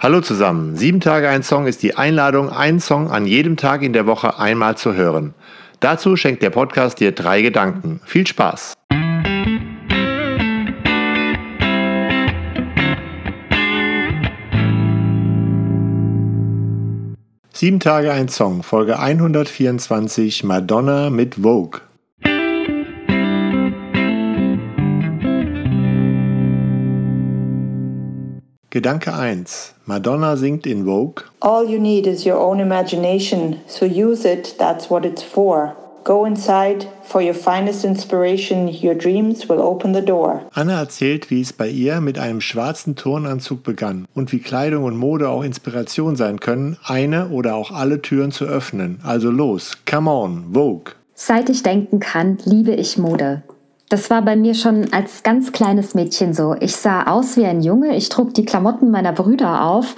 Hallo zusammen. Sieben Tage ein Song ist die Einladung, einen Song an jedem Tag in der Woche einmal zu hören. Dazu schenkt der Podcast dir drei Gedanken. Viel Spaß! Sieben Tage ein Song, Folge 124, Madonna mit Vogue. Gedanke 1. Madonna singt in Vogue. All you need is your own imagination, so use it, that's what it's for. Go inside, for your finest inspiration, your dreams will open the door. Anna erzählt, wie es bei ihr mit einem schwarzen Turnanzug begann und wie Kleidung und Mode auch Inspiration sein können, eine oder auch alle Türen zu öffnen. Also los, come on, Vogue. Seit ich denken kann, liebe ich Mode. Das war bei mir schon als ganz kleines Mädchen so. Ich sah aus wie ein Junge, ich trug die Klamotten meiner Brüder auf.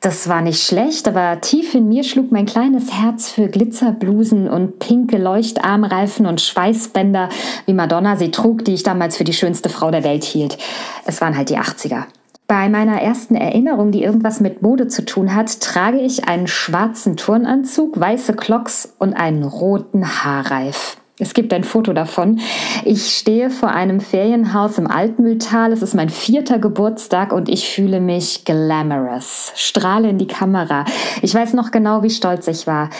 Das war nicht schlecht, aber tief in mir schlug mein kleines Herz für Glitzerblusen und pinke Leuchtarmreifen und Schweißbänder, wie Madonna sie trug, die ich damals für die schönste Frau der Welt hielt. Es waren halt die 80er. Bei meiner ersten Erinnerung, die irgendwas mit Mode zu tun hat, trage ich einen schwarzen Turnanzug, weiße Clocks und einen roten Haarreif. Es gibt ein Foto davon. Ich stehe vor einem Ferienhaus im Altmühltal. Es ist mein vierter Geburtstag und ich fühle mich glamorous. Strahle in die Kamera. Ich weiß noch genau, wie stolz ich war.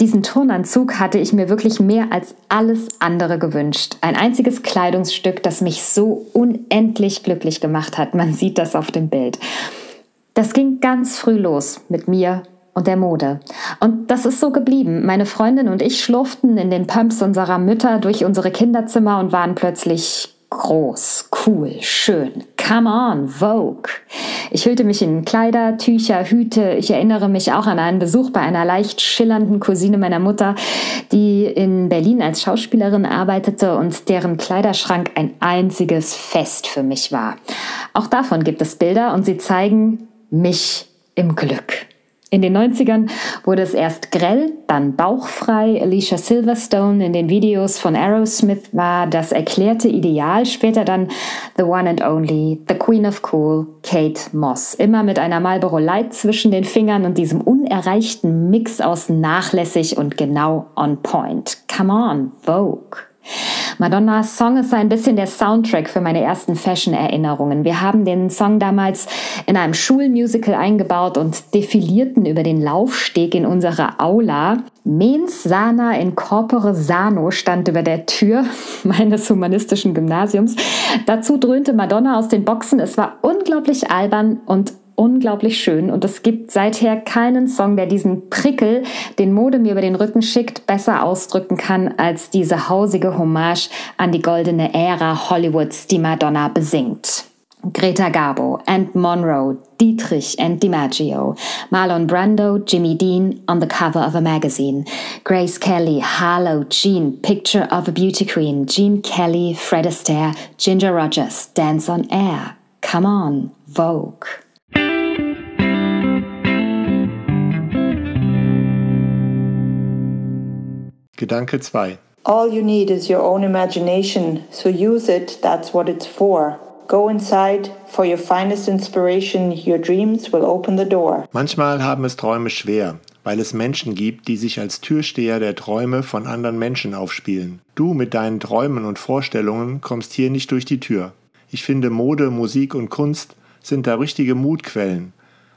Diesen Turnanzug hatte ich mir wirklich mehr als alles andere gewünscht. Ein einziges Kleidungsstück, das mich so unendlich glücklich gemacht hat. Man sieht das auf dem Bild. Das ging ganz früh los mit mir und der Mode. Und das ist so geblieben. Meine Freundin und ich schlurften in den Pumps unserer Mütter durch unsere Kinderzimmer und waren plötzlich groß, cool, schön. Come on, Vogue. Ich hüllte mich in Kleider, Tücher, Hüte. Ich erinnere mich auch an einen Besuch bei einer leicht schillernden Cousine meiner Mutter, die in Berlin als Schauspielerin arbeitete und deren Kleiderschrank ein einziges Fest für mich war. Auch davon gibt es Bilder und sie zeigen mich im Glück. In den 90ern wurde es erst grell, dann bauchfrei. Alicia Silverstone in den Videos von Aerosmith war das erklärte Ideal, später dann The One and Only, The Queen of Cool, Kate Moss. Immer mit einer Marlboro Light zwischen den Fingern und diesem unerreichten Mix aus nachlässig und genau on point. Come on, Vogue. Madonnas Song ist ein bisschen der Soundtrack für meine ersten Fashion-Erinnerungen. Wir haben den Song damals in einem Schulmusical eingebaut und defilierten über den Laufsteg in unserer Aula. Mens sana in corpore sano stand über der Tür meines humanistischen Gymnasiums. Dazu dröhnte Madonna aus den Boxen. Es war unglaublich albern und unglaublich schön und es gibt seither keinen Song, der diesen Prickel, den Mode mir über den Rücken schickt, besser ausdrücken kann als diese hausige Hommage an die goldene Ära Hollywoods, die Madonna besingt. Greta Garbo, and Monroe, Dietrich and DiMaggio, Marlon Brando, Jimmy Dean on the cover of a magazine, Grace Kelly, Harlow, Jean, Picture of a Beauty Queen, Jean Kelly, Fred Astaire, Ginger Rogers, Dance on Air, Come On, Vogue. Gedanke 2. All you need is your own imagination, so use it, that's what it's for. Go inside, for your finest inspiration, your dreams will open the door. Manchmal haben es Träume schwer, weil es Menschen gibt, die sich als Türsteher der Träume von anderen Menschen aufspielen. Du mit deinen Träumen und Vorstellungen kommst hier nicht durch die Tür. Ich finde, Mode, Musik und Kunst sind da richtige Mutquellen.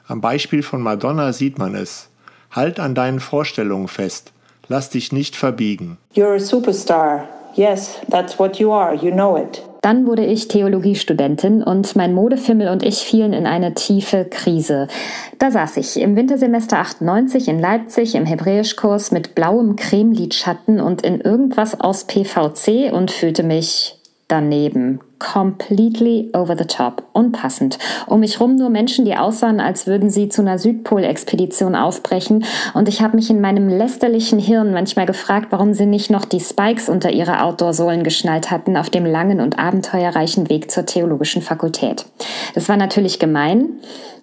Am Beispiel von Madonna sieht man es. Halt an deinen Vorstellungen fest. Lass dich nicht verbiegen. You're a superstar. Yes, that's what you are. You know it. Dann wurde ich Theologiestudentin und mein Modefimmel und ich fielen in eine tiefe Krise. Da saß ich im Wintersemester 98 in Leipzig im Hebräischkurs mit blauem Cremelidschatten und in irgendwas aus PVC und fühlte mich daneben. Completely over the top. Unpassend. Um mich rum nur Menschen, die aussahen, als würden sie zu einer Südpol-Expedition aufbrechen. Und ich habe mich in meinem lästerlichen Hirn manchmal gefragt, warum sie nicht noch die Spikes unter ihre Outdoor-Sohlen geschnallt hatten auf dem langen und abenteuerreichen Weg zur theologischen Fakultät. Das war natürlich gemein.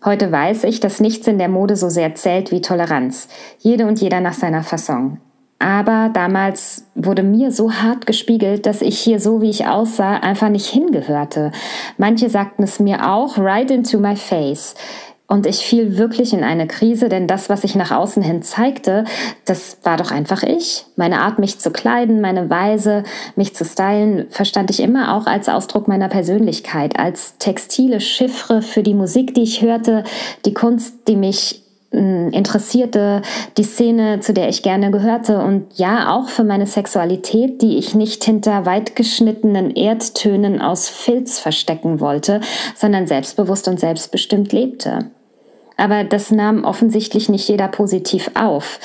Heute weiß ich, dass nichts in der Mode so sehr zählt wie Toleranz. Jede und jeder nach seiner Fasson. Aber damals wurde mir so hart gespiegelt, dass ich hier so wie ich aussah einfach nicht hingehörte. Manche sagten es mir auch right into my face. Und ich fiel wirklich in eine Krise, denn das, was ich nach außen hin zeigte, das war doch einfach ich. Meine Art, mich zu kleiden, meine Weise, mich zu stylen, verstand ich immer auch als Ausdruck meiner Persönlichkeit, als textile Chiffre für die Musik, die ich hörte, die Kunst, die mich interessierte, die Szene, zu der ich gerne gehörte. Und ja auch für meine Sexualität, die ich nicht hinter weitgeschnittenen Erdtönen aus Filz verstecken wollte, sondern selbstbewusst und selbstbestimmt lebte aber das nahm offensichtlich nicht jeder positiv auf.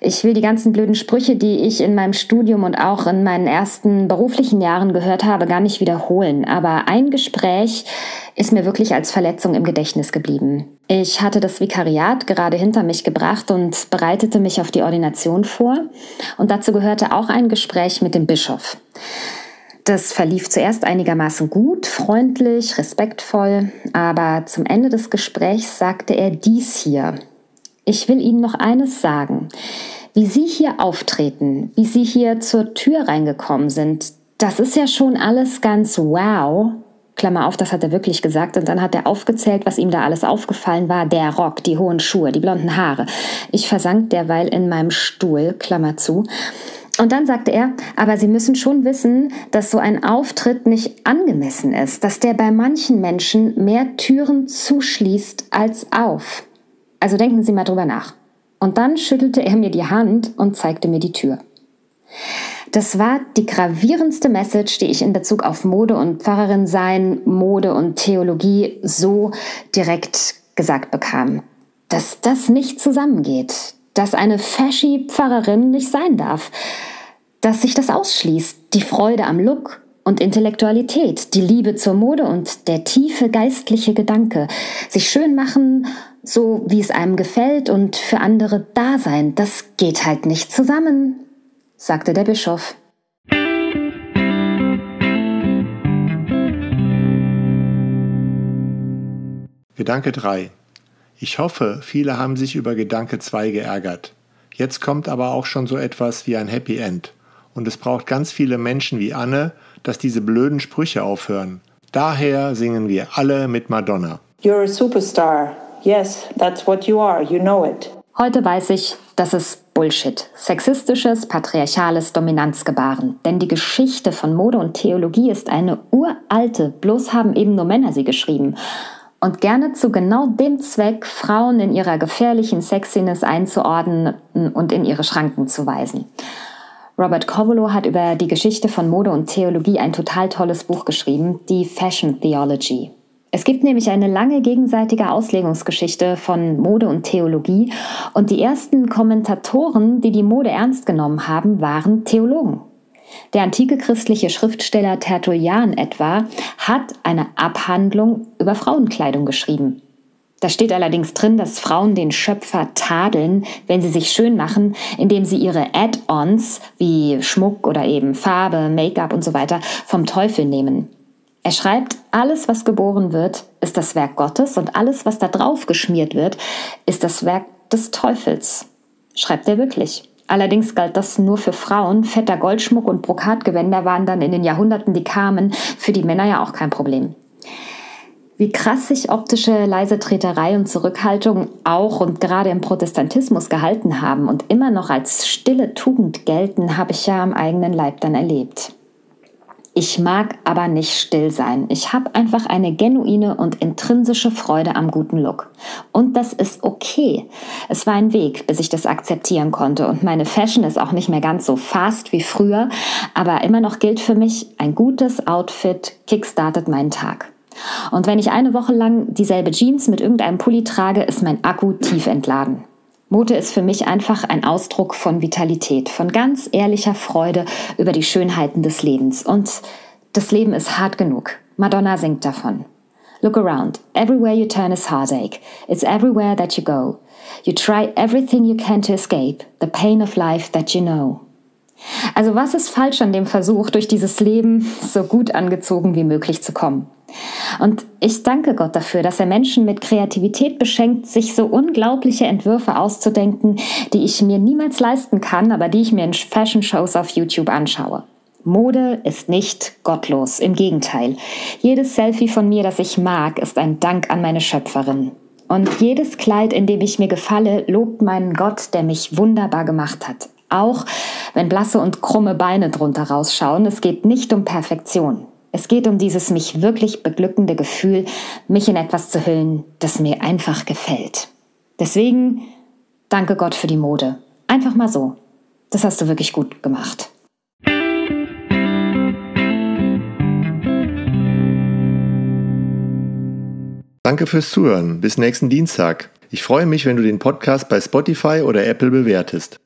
Ich will die ganzen blöden Sprüche, die ich in meinem Studium und auch in meinen ersten beruflichen Jahren gehört habe, gar nicht wiederholen. Aber ein Gespräch ist mir wirklich als Verletzung im Gedächtnis geblieben. Ich hatte das Vikariat gerade hinter mich gebracht und bereitete mich auf die Ordination vor. Und dazu gehörte auch ein Gespräch mit dem Bischof. Das verlief zuerst einigermaßen gut, freundlich, respektvoll, aber zum Ende des Gesprächs sagte er dies hier. Ich will Ihnen noch eines sagen. Wie Sie hier auftreten, wie Sie hier zur Tür reingekommen sind, das ist ja schon alles ganz wow. Klammer auf, das hat er wirklich gesagt. Und dann hat er aufgezählt, was ihm da alles aufgefallen war. Der Rock, die hohen Schuhe, die blonden Haare. Ich versank derweil in meinem Stuhl, Klammer zu. Und dann sagte er, aber Sie müssen schon wissen, dass so ein Auftritt nicht angemessen ist, dass der bei manchen Menschen mehr Türen zuschließt als auf. Also denken Sie mal drüber nach. Und dann schüttelte er mir die Hand und zeigte mir die Tür. Das war die gravierendste Message, die ich in Bezug auf Mode und Pfarrerin sein, Mode und Theologie so direkt gesagt bekam. Dass das nicht zusammengeht, dass eine fashy Pfarrerin nicht sein darf, dass sich das ausschließt, die Freude am Look und Intellektualität, die Liebe zur Mode und der tiefe geistliche Gedanke, sich schön machen, so wie es einem gefällt und für andere da sein, das geht halt nicht zusammen, sagte der Bischof. Gedanke 3. Ich hoffe, viele haben sich über Gedanke 2 geärgert. Jetzt kommt aber auch schon so etwas wie ein Happy End. Und es braucht ganz viele Menschen wie Anne, dass diese blöden Sprüche aufhören. Daher singen wir alle mit Madonna. You're a superstar. Yes, that's what you are. You know it. Heute weiß ich, das ist Bullshit. Sexistisches, patriarchales Dominanzgebaren. Denn die Geschichte von Mode und Theologie ist eine uralte, bloß haben eben nur Männer sie geschrieben und gerne zu genau dem Zweck, Frauen in ihrer gefährlichen Sexiness einzuordnen und in ihre Schranken zu weisen. Robert Covolo hat über die Geschichte von Mode und Theologie ein total tolles Buch geschrieben, die Fashion Theology. Es gibt nämlich eine lange gegenseitige Auslegungsgeschichte von Mode und Theologie und die ersten Kommentatoren, die die Mode ernst genommen haben, waren Theologen. Der antike christliche Schriftsteller Tertullian etwa hat eine Abhandlung über Frauenkleidung geschrieben. Da steht allerdings drin, dass Frauen den Schöpfer tadeln, wenn sie sich schön machen, indem sie ihre Add-ons wie Schmuck oder eben Farbe, Make-up und so weiter vom Teufel nehmen. Er schreibt, alles, was geboren wird, ist das Werk Gottes und alles, was da drauf geschmiert wird, ist das Werk des Teufels. Schreibt er wirklich. Allerdings galt das nur für Frauen. Fetter Goldschmuck und Brokatgewänder waren dann in den Jahrhunderten, die kamen, für die Männer ja auch kein Problem. Wie krass sich optische Leisetreterei und Zurückhaltung auch und gerade im Protestantismus gehalten haben und immer noch als stille Tugend gelten, habe ich ja am eigenen Leib dann erlebt. Ich mag aber nicht still sein. Ich habe einfach eine genuine und intrinsische Freude am guten Look. Und das ist okay. Es war ein Weg, bis ich das akzeptieren konnte. Und meine Fashion ist auch nicht mehr ganz so fast wie früher. Aber immer noch gilt für mich, ein gutes Outfit kickstartet meinen Tag. Und wenn ich eine Woche lang dieselbe Jeans mit irgendeinem Pulli trage, ist mein Akku tief entladen. Mode ist für mich einfach ein Ausdruck von Vitalität, von ganz ehrlicher Freude über die Schönheiten des Lebens. Und das Leben ist hart genug. Madonna singt davon. Look around. Everywhere you turn is heartache. It's everywhere that you go. You try everything you can to escape the pain of life that you know. Also was ist falsch an dem Versuch, durch dieses Leben so gut angezogen wie möglich zu kommen? Und ich danke Gott dafür, dass er Menschen mit Kreativität beschenkt, sich so unglaubliche Entwürfe auszudenken, die ich mir niemals leisten kann, aber die ich mir in Fashion-Shows auf YouTube anschaue. Mode ist nicht gottlos, im Gegenteil. Jedes Selfie von mir, das ich mag, ist ein Dank an meine Schöpferin. Und jedes Kleid, in dem ich mir gefalle, lobt meinen Gott, der mich wunderbar gemacht hat. Auch wenn blasse und krumme Beine drunter rausschauen, es geht nicht um Perfektion. Es geht um dieses mich wirklich beglückende Gefühl, mich in etwas zu hüllen, das mir einfach gefällt. Deswegen danke Gott für die Mode. Einfach mal so. Das hast du wirklich gut gemacht. Danke fürs Zuhören. Bis nächsten Dienstag. Ich freue mich, wenn du den Podcast bei Spotify oder Apple bewertest.